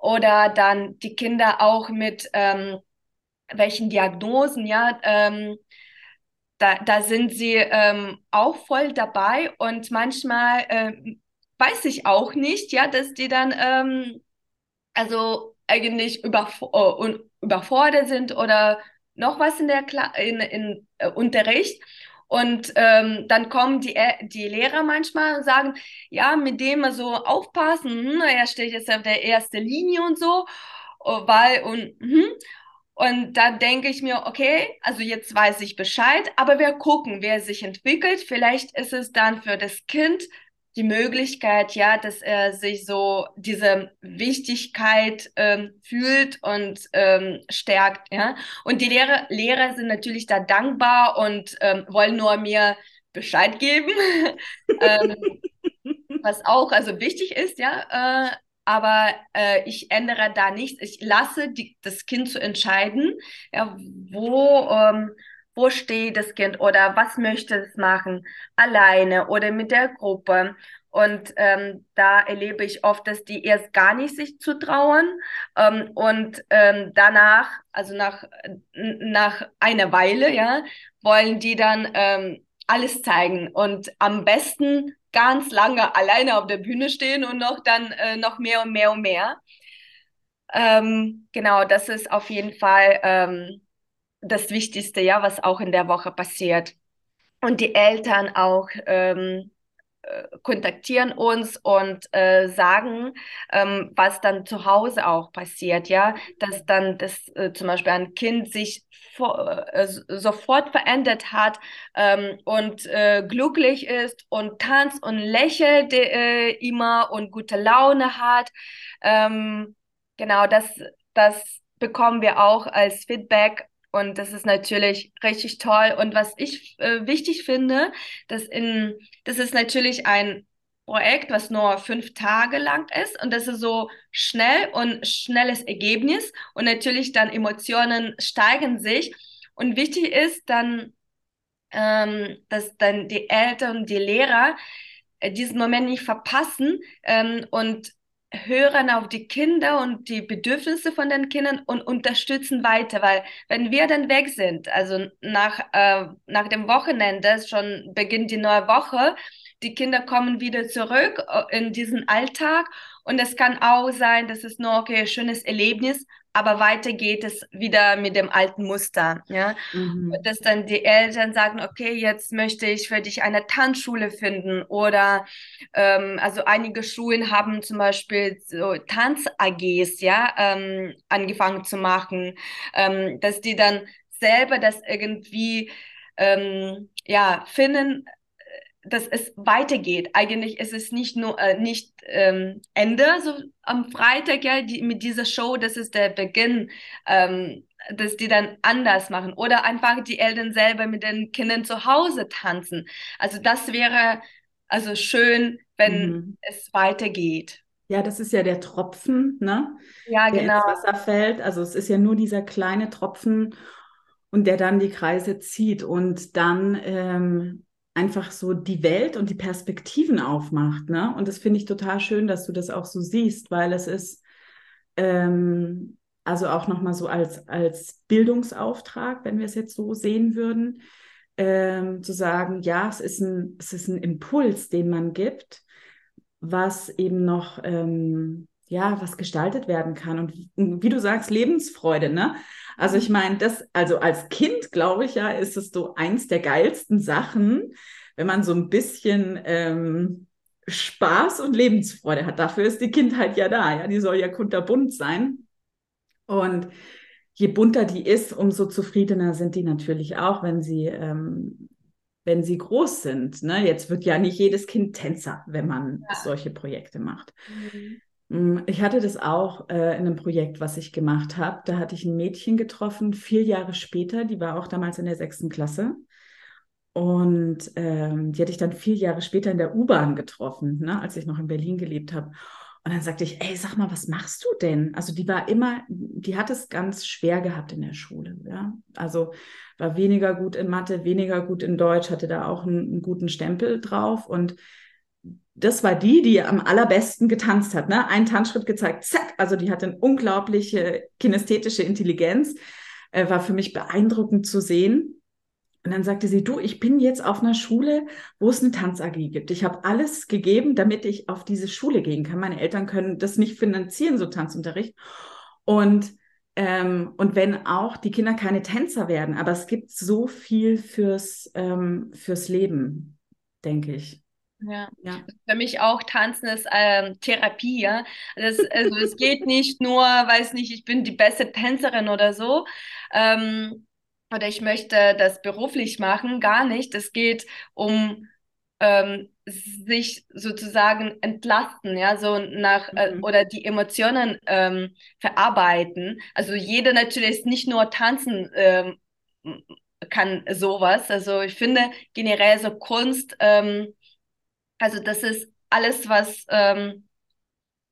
Oder dann die Kinder auch mit ähm, welchen Diagnosen, ja, ähm, da, da sind sie ähm, auch voll dabei und manchmal ähm, weiß ich auch nicht, ja, dass die dann ähm, also eigentlich überf äh, überfordert sind oder noch was in der Kla in, in äh, Unterricht. Und ähm, dann kommen die, Ä- die Lehrer manchmal und sagen, ja, mit dem so aufpassen, hm, er steht jetzt auf der ersten Linie und so, oh, weil und hm. Und da denke ich mir, okay, also jetzt weiß ich Bescheid, aber wir gucken, wer sich entwickelt. Vielleicht ist es dann für das Kind die Möglichkeit, ja, dass er sich so diese Wichtigkeit ähm, fühlt und ähm, stärkt, ja. Und die Lehrer, Lehrer sind natürlich da dankbar und ähm, wollen nur mir Bescheid geben, ähm, was auch also wichtig ist, ja. Äh, aber äh, ich ändere da nichts. Ich lasse die, das Kind zu entscheiden, ja, wo ähm, wo steht das Kind oder was möchte es machen, alleine oder mit der Gruppe. Und ähm, da erlebe ich oft, dass die erst gar nicht sich zutrauen ähm, und ähm, danach, also nach, nach einer Weile, ja, wollen die dann ähm, alles zeigen und am besten ganz lange alleine auf der Bühne stehen und noch dann äh, noch mehr und mehr und mehr. Ähm, genau, das ist auf jeden Fall ähm, das Wichtigste, ja, was auch in der Woche passiert. Und die Eltern auch ähm, äh, kontaktieren uns und äh, sagen, ähm, was dann zu Hause auch passiert, ja, dass dann das äh, zum Beispiel ein Kind sich vor, äh, sofort verändert hat ähm, und äh, glücklich ist und tanzt und lächelt äh, immer und gute Laune hat. Ähm, genau, das, das bekommen wir auch als Feedback und das ist natürlich richtig toll. Und was ich äh, wichtig finde, dass in, das ist natürlich ein Projekt, was nur fünf Tage lang ist. Und das ist so schnell und schnelles Ergebnis. Und natürlich dann Emotionen steigen sich. Und wichtig ist dann, ähm, dass dann die Eltern die Lehrer äh, diesen Moment nicht verpassen. Ähm, und hören auf die Kinder und die Bedürfnisse von den Kindern und unterstützen weiter, weil wenn wir dann weg sind, also nach, äh, nach dem Wochenende, schon beginnt die neue Woche, die Kinder kommen wieder zurück äh, in diesen Alltag. Und es kann auch sein, dass es nur okay, schönes Erlebnis, aber weiter geht es wieder mit dem alten Muster, ja. Mhm. Dass dann die Eltern sagen, okay, jetzt möchte ich für dich eine Tanzschule finden oder ähm, also einige Schulen haben zum Beispiel so Tanz-AGs, ja, ähm, angefangen zu machen, ähm, dass die dann selber das irgendwie ähm, ja finden dass es weitergeht. Eigentlich ist es nicht nur äh, nicht ähm, Ende so am Freitag ja die, mit dieser Show, das ist der Beginn, ähm, dass die dann anders machen oder einfach die Eltern selber mit den Kindern zu Hause tanzen. Also das wäre also schön, wenn mhm. es weitergeht. Ja, das ist ja der Tropfen, ne? Ja, der genau. ins Wasser fällt. Also es ist ja nur dieser kleine Tropfen und der dann die Kreise zieht und dann ähm, einfach so die Welt und die Perspektiven aufmacht. Ne? Und das finde ich total schön, dass du das auch so siehst, weil es ist ähm, also auch nochmal so als, als Bildungsauftrag, wenn wir es jetzt so sehen würden, ähm, zu sagen, ja, es ist, ein, es ist ein Impuls, den man gibt, was eben noch ähm, ja, was gestaltet werden kann. Und wie du sagst, Lebensfreude, ne? Also ich meine, das, also als Kind, glaube ich ja, ist es so eins der geilsten Sachen, wenn man so ein bisschen ähm, Spaß und Lebensfreude hat. Dafür ist die Kindheit ja da, ja, die soll ja kunterbunt sein. Und je bunter die ist, umso zufriedener sind die natürlich auch, wenn sie, ähm, wenn sie groß sind. Ne? Jetzt wird ja nicht jedes Kind Tänzer, wenn man ja. solche Projekte macht. Mhm. Mm, ich hatte das auch äh, in einem Projekt, was ich gemacht habe. Da hatte ich ein Mädchen getroffen, vier Jahre später, die war auch damals in der sechsten Klasse. Und ähm, die hatte ich dann vier Jahre später in der U-Bahn getroffen, ne, als ich noch in Berlin gelebt habe. Und dann sagte ich, ey, sag mal, was machst du denn? Also die war immer, die hat es ganz schwer gehabt in der Schule. Ja? Also war weniger gut in Mathe, weniger gut in Deutsch, hatte da auch einen, einen guten Stempel drauf. Und das war die, die am allerbesten getanzt hat. Ne? Einen Tanzschritt gezeigt, zack, also die hatte eine unglaubliche kinästhetische Intelligenz. Äh, war für mich beeindruckend zu sehen. Und dann sagte sie, du, ich bin jetzt auf einer Schule, wo es eine Tanz-AG gibt. Ich habe alles gegeben, damit ich auf diese Schule gehen kann. Meine Eltern können das nicht finanzieren, so Tanzunterricht. Und, ähm, und wenn auch die Kinder keine Tänzer werden, aber es gibt so viel fürs, ähm, fürs Leben, denke ich. Ja. ja. Für mich auch Tanzen ist ähm, Therapie, ja. Das, also es geht nicht nur, weiß nicht, ich bin die beste Tänzerin oder so. Ähm, oder ich möchte das beruflich machen, gar nicht. Es geht um ähm, sich sozusagen entlasten, ja, so nach äh, mhm. oder die Emotionen ähm, verarbeiten. Also jeder natürlich ist nicht nur tanzen ähm, kann sowas. Also ich finde generell so Kunst ähm, also das ist alles, was ähm,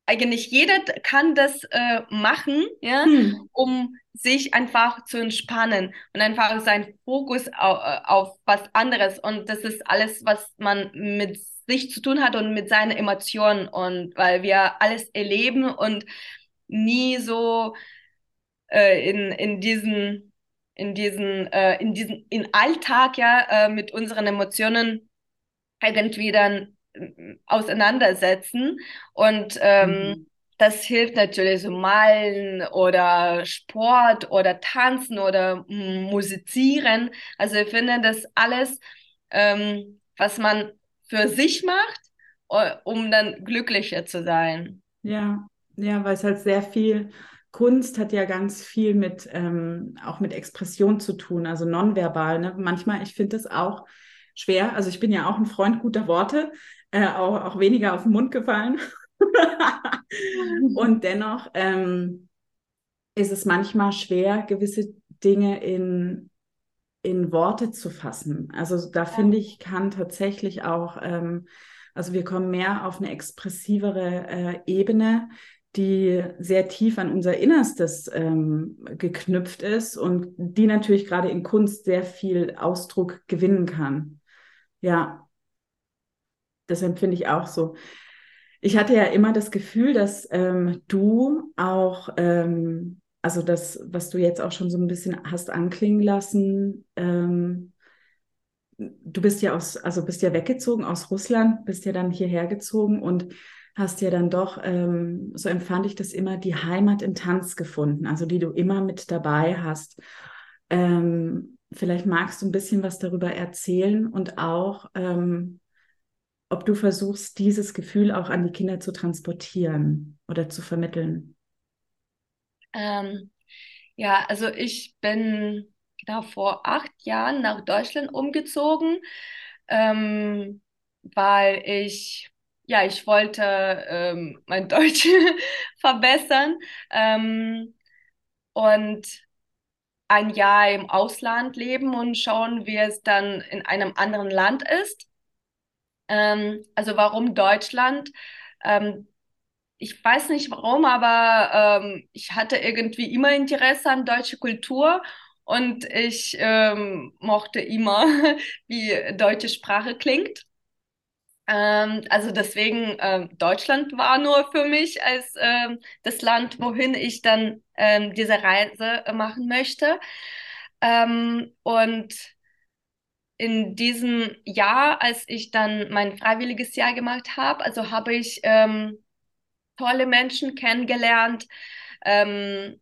eigentlich jeder kann das äh, machen, ja, hm. um sich einfach zu entspannen und einfach seinen Fokus auf, äh, auf was anderes. Und das ist alles, was man mit sich zu tun hat und mit seinen Emotionen und weil wir alles erleben und nie so äh, in, in diesen in diesen äh, in diesen in Alltag ja äh, mit unseren Emotionen irgendwie dann auseinandersetzen und ähm, mhm. das hilft natürlich so malen oder Sport oder tanzen oder musizieren also ich finde das alles ähm, was man für sich macht um dann glücklicher zu sein ja ja weil es halt sehr viel Kunst hat ja ganz viel mit ähm, auch mit Expression zu tun, also nonverbal. Ne? Manchmal, ich finde es auch schwer. Also ich bin ja auch ein Freund guter Worte, äh, auch, auch weniger auf den Mund gefallen. Und dennoch ähm, ist es manchmal schwer, gewisse Dinge in, in Worte zu fassen. Also da finde ich, kann tatsächlich auch, ähm, also wir kommen mehr auf eine expressivere äh, Ebene, die sehr tief an unser Innerstes ähm, geknüpft ist und die natürlich gerade in Kunst sehr viel Ausdruck gewinnen kann. Ja, das empfinde ich auch so. Ich hatte ja immer das Gefühl, dass ähm, du auch, ähm, also das, was du jetzt auch schon so ein bisschen hast anklingen lassen, ähm, du bist ja aus, also bist ja weggezogen aus Russland, bist ja dann hierher gezogen und hast ja dann doch, ähm, so empfand ich das immer, die Heimat im Tanz gefunden, also die du immer mit dabei hast. Ähm, vielleicht magst du ein bisschen was darüber erzählen und auch, ähm, ob du versuchst, dieses Gefühl auch an die Kinder zu transportieren oder zu vermitteln. Ähm, ja, also ich bin genau vor acht Jahren nach Deutschland umgezogen, ähm, weil ich ja, ich wollte ähm, mein Deutsch verbessern ähm, und ein Jahr im Ausland leben und schauen, wie es dann in einem anderen Land ist. Ähm, also warum Deutschland? Ähm, ich weiß nicht warum, aber ähm, ich hatte irgendwie immer Interesse an deutsche Kultur und ich ähm, mochte immer, wie deutsche Sprache klingt. Ähm, also deswegen, äh, Deutschland war nur für mich als äh, das Land, wohin ich dann äh, diese Reise machen möchte. Ähm, und in diesem Jahr, als ich dann mein freiwilliges Jahr gemacht habe, also habe ich ähm, tolle Menschen kennengelernt, ähm,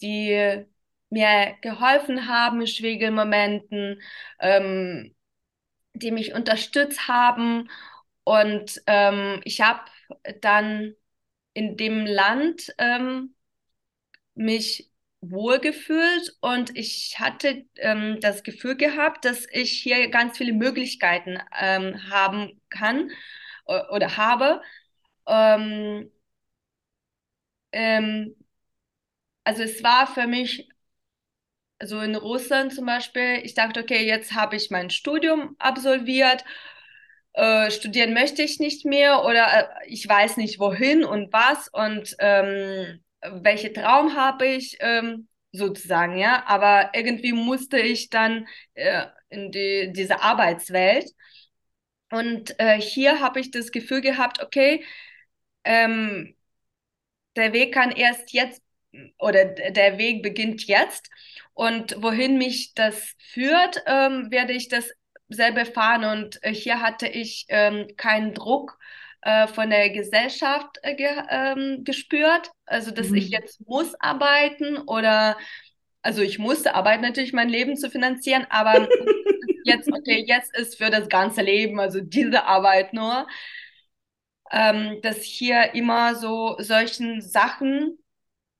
die mir geholfen haben in schwierigen Momenten, ähm, die mich unterstützt haben. Und ähm, ich habe dann in dem Land ähm, mich wohlgefühlt und ich hatte ähm, das Gefühl gehabt, dass ich hier ganz viele Möglichkeiten ähm, haben kann oder habe. Ähm, ähm, also es war für mich so in Russland zum Beispiel, ich dachte, okay, jetzt habe ich mein Studium absolviert äh, studieren möchte ich nicht mehr oder äh, ich weiß nicht wohin und was und ähm, welche Traum habe ich ähm, sozusagen, ja. Aber irgendwie musste ich dann äh, in die, diese Arbeitswelt. Und äh, hier habe ich das Gefühl gehabt, okay, ähm, der Weg kann erst jetzt oder der Weg beginnt jetzt. Und wohin mich das führt, ähm, werde ich das selber fahren und äh, hier hatte ich ähm, keinen Druck von der Gesellschaft äh, ge ähm, gespürt, also dass mhm. ich jetzt muss arbeiten oder also ich musste arbeiten natürlich mein Leben zu finanzieren, aber jetzt okay jetzt ist für das ganze Leben also diese Arbeit nur, ähm, dass hier immer so solchen Sachen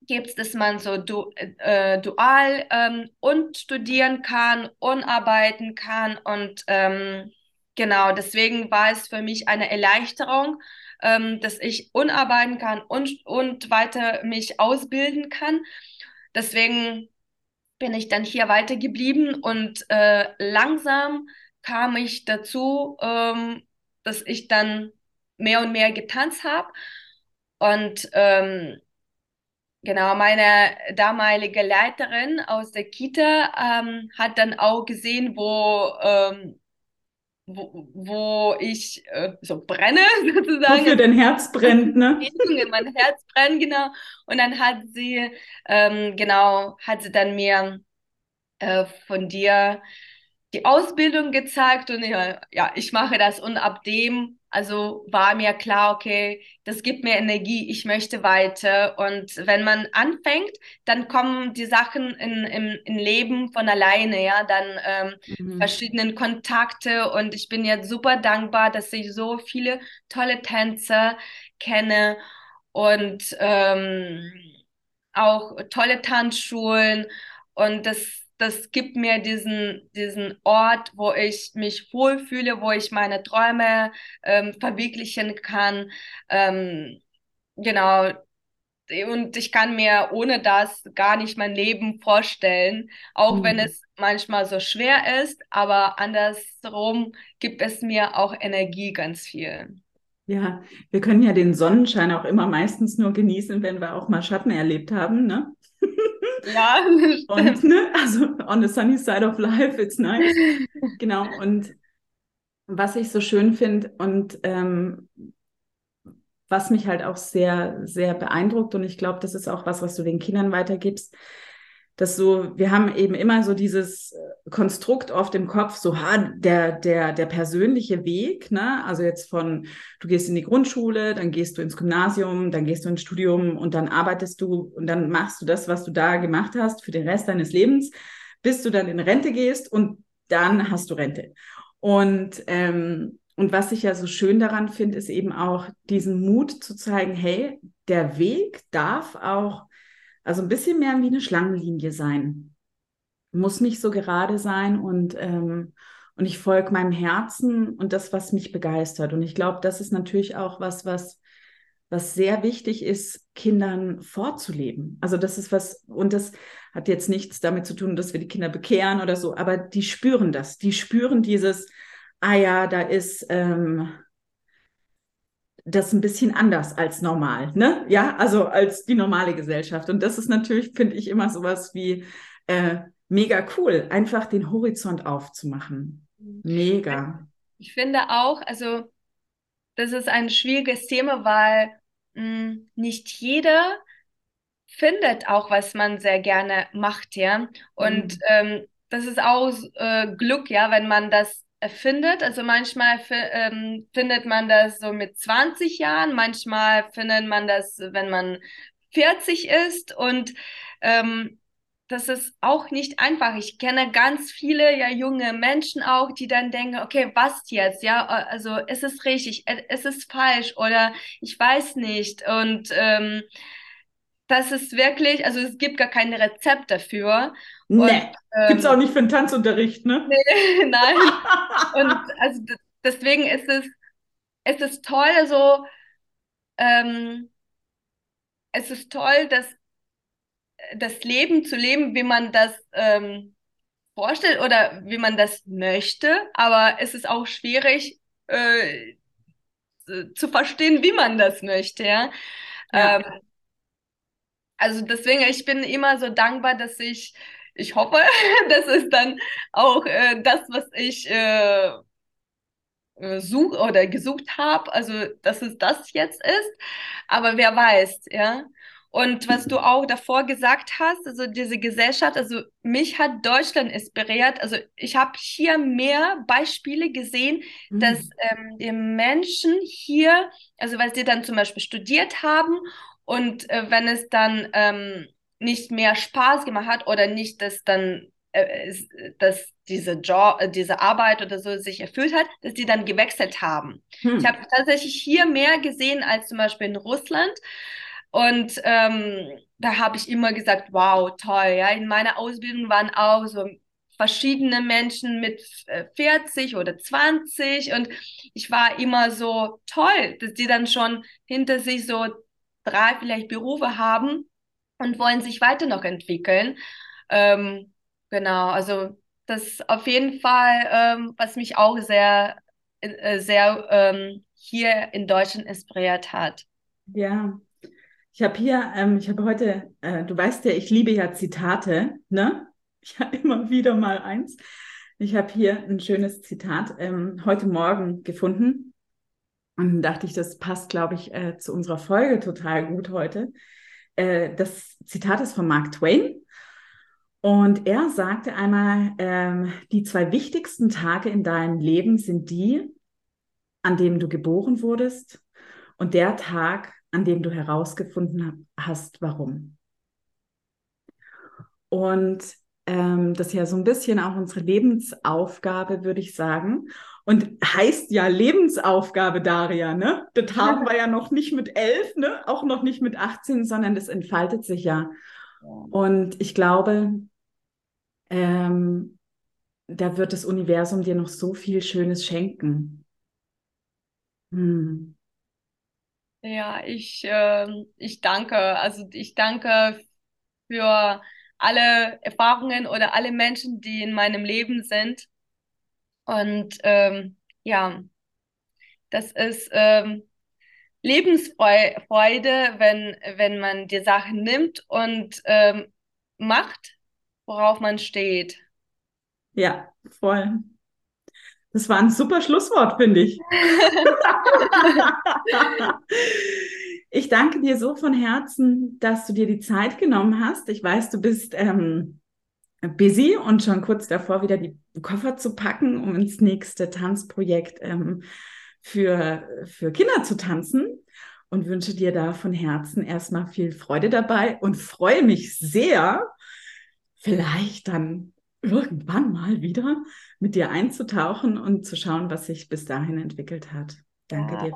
gibt, dass man so du, äh, dual ähm, und studieren kann und arbeiten kann. Und ähm, genau, deswegen war es für mich eine Erleichterung, ähm, dass ich unarbeiten kann und, und weiter mich ausbilden kann. Deswegen bin ich dann hier weitergeblieben und äh, langsam kam ich dazu, ähm, dass ich dann mehr und mehr getanzt habe. Und ähm, Genau, meine damalige Leiterin aus der Kita ähm, hat dann auch gesehen, wo, ähm, wo, wo ich äh, so brenne sozusagen. Wofür dein Herz brennt, ne? mein Herz brennt, genau. Und dann hat sie, ähm, genau, hat sie dann mir äh, von dir die Ausbildung gezeigt und ja, ja, ich mache das und ab dem also war mir klar, okay, das gibt mir Energie, ich möchte weiter. Und wenn man anfängt, dann kommen die Sachen in, im, im Leben von alleine, ja, dann ähm, mhm. verschiedene Kontakte. Und ich bin jetzt super dankbar, dass ich so viele tolle Tänzer kenne und ähm, auch tolle Tanzschulen. Und das das gibt mir diesen, diesen Ort, wo ich mich wohlfühle, wo ich meine Träume ähm, verwirklichen kann. Ähm, genau. Und ich kann mir ohne das gar nicht mein Leben vorstellen, auch mhm. wenn es manchmal so schwer ist, aber andersrum gibt es mir auch Energie ganz viel. Ja, wir können ja den Sonnenschein auch immer meistens nur genießen, wenn wir auch mal Schatten erlebt haben, ne? Ja, und ne, also on the sunny side of life, it's nice. genau. Und was ich so schön finde und ähm, was mich halt auch sehr, sehr beeindruckt und ich glaube, das ist auch was, was du den Kindern weitergibst, dass so, wir haben eben immer so dieses äh, Konstrukt oft im Kopf, so ha, der, der, der persönliche Weg, ne? Also jetzt von, du gehst in die Grundschule, dann gehst du ins Gymnasium, dann gehst du ins Studium und dann arbeitest du und dann machst du das, was du da gemacht hast für den Rest deines Lebens, bis du dann in Rente gehst und dann hast du Rente. Und, ähm, und was ich ja so schön daran finde, ist eben auch diesen Mut zu zeigen, hey, der Weg darf auch also ein bisschen mehr wie eine Schlangenlinie sein. Muss nicht so gerade sein und, ähm, und ich folge meinem Herzen und das, was mich begeistert. Und ich glaube, das ist natürlich auch was, was, was sehr wichtig ist, Kindern vorzuleben. Also das ist was, und das hat jetzt nichts damit zu tun, dass wir die Kinder bekehren oder so, aber die spüren das. Die spüren dieses, ah ja, da ist, ähm, das ein bisschen anders als normal, ne? Ja, also als die normale Gesellschaft. Und das ist natürlich, finde ich, immer sowas wie äh, mega cool, einfach den Horizont aufzumachen. Mega. Ich finde auch, also das ist ein schwieriges Thema, weil mh, hm, nicht jeder findet auch, was man sehr gerne macht, ja. Und mhm. ähm, das ist auch äh, Glück, ja, wenn man das erfindet. Also manchmal ähm, findet man das so mit 20 Jahren, manchmal findet man das, wenn man 40 ist und ähm, das ist auch nicht einfach. Ich kenne ganz viele ja junge Menschen auch, die dann denken, okay, was jetzt? Ja, also ist es richtig, ist es falsch oder ich weiß nicht und ähm, das ist wirklich, also es gibt gar kein Rezept dafür. Nee, ähm, gibt es auch nicht für den Tanzunterricht, ne? Nee, nein. Und also deswegen ist es, ist es toll, so, ähm, es ist toll, dass das Leben zu leben, wie man das ähm, vorstellt oder wie man das möchte, aber es ist auch schwierig äh, zu verstehen, wie man das möchte, ja. ja. Ähm, also deswegen, ich bin immer so dankbar, dass ich, ich hoffe, das ist dann auch äh, das, was ich äh, äh suche oder gesucht habe, also dass es das jetzt ist. Aber wer weiß, ja. Und was du auch davor gesagt hast, also diese Gesellschaft, also mich hat Deutschland inspiriert. Also ich habe hier mehr Beispiele gesehen, mhm. dass ähm, die Menschen hier, also weil sie dann zum Beispiel studiert haben und äh, wenn es dann ähm, nicht mehr Spaß gemacht hat oder nicht, dass dann äh, dass diese Job, äh, diese Arbeit oder so sich erfüllt hat, dass die dann gewechselt haben. Hm. Ich habe tatsächlich hier mehr gesehen als zum Beispiel in Russland. Und ähm, da habe ich immer gesagt, wow, toll. Ja, in meiner Ausbildung waren auch so verschiedene Menschen mit 40 äh, oder 20 und ich war immer so toll, dass die dann schon hinter sich so drei vielleicht Berufe haben und wollen sich weiter noch entwickeln. Ähm, genau, also das auf jeden Fall, ähm, was mich auch sehr, äh, sehr ähm, hier in Deutschland inspiriert hat. Ja, ich habe hier, ähm, ich habe heute, äh, du weißt ja, ich liebe ja Zitate, ne? Ich habe immer wieder mal eins. Ich habe hier ein schönes Zitat ähm, heute Morgen gefunden. Und dann dachte ich, das passt, glaube ich, äh, zu unserer Folge total gut heute. Äh, das Zitat ist von Mark Twain. Und er sagte einmal, ähm, die zwei wichtigsten Tage in deinem Leben sind die, an dem du geboren wurdest und der Tag, an dem du herausgefunden hast, warum. Und ähm, das ist ja so ein bisschen auch unsere Lebensaufgabe, würde ich sagen. Und heißt ja Lebensaufgabe, Daria, ne? Das haben wir ja noch nicht mit elf, ne? Auch noch nicht mit 18, sondern das entfaltet sich ja. Und ich glaube, ähm, da wird das Universum dir noch so viel Schönes schenken. Hm. Ja, ich, äh, ich danke. Also ich danke für alle Erfahrungen oder alle Menschen, die in meinem Leben sind. Und ähm, ja, das ist ähm, Lebensfreude, wenn, wenn man die Sachen nimmt und ähm, macht, worauf man steht. Ja, voll. Das war ein super Schlusswort, finde ich. ich danke dir so von Herzen, dass du dir die Zeit genommen hast. Ich weiß, du bist ähm, busy und schon kurz davor, wieder die Koffer zu packen, um ins nächste Tanzprojekt ähm, für, für Kinder zu tanzen. Und wünsche dir da von Herzen erstmal viel Freude dabei und freue mich sehr, vielleicht dann irgendwann mal wieder mit dir einzutauchen und zu schauen, was sich bis dahin entwickelt hat. Danke ja. dir.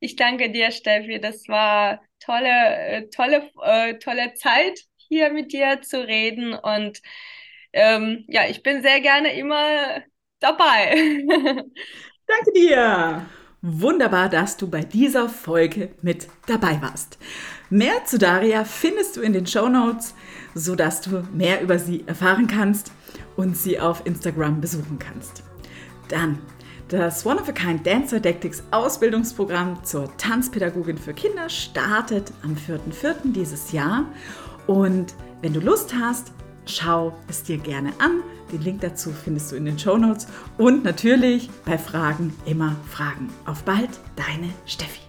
Ich danke dir, Steffi. Das war tolle, äh, tolle, äh, tolle Zeit hier mit dir zu reden und ähm, ja, ich bin sehr gerne immer dabei. danke dir. Wunderbar, dass du bei dieser Folge mit dabei warst. Mehr zu Daria findest du in den Show Notes, sodass du mehr über sie erfahren kannst und sie auf Instagram besuchen kannst. Dann das One of a Kind Dancer Tactics Ausbildungsprogramm zur Tanzpädagogin für Kinder startet am 4.4. dieses Jahr. Und wenn du Lust hast, schau es dir gerne an. Den Link dazu findest du in den Show Notes. Und natürlich bei Fragen immer Fragen. Auf bald, deine Steffi.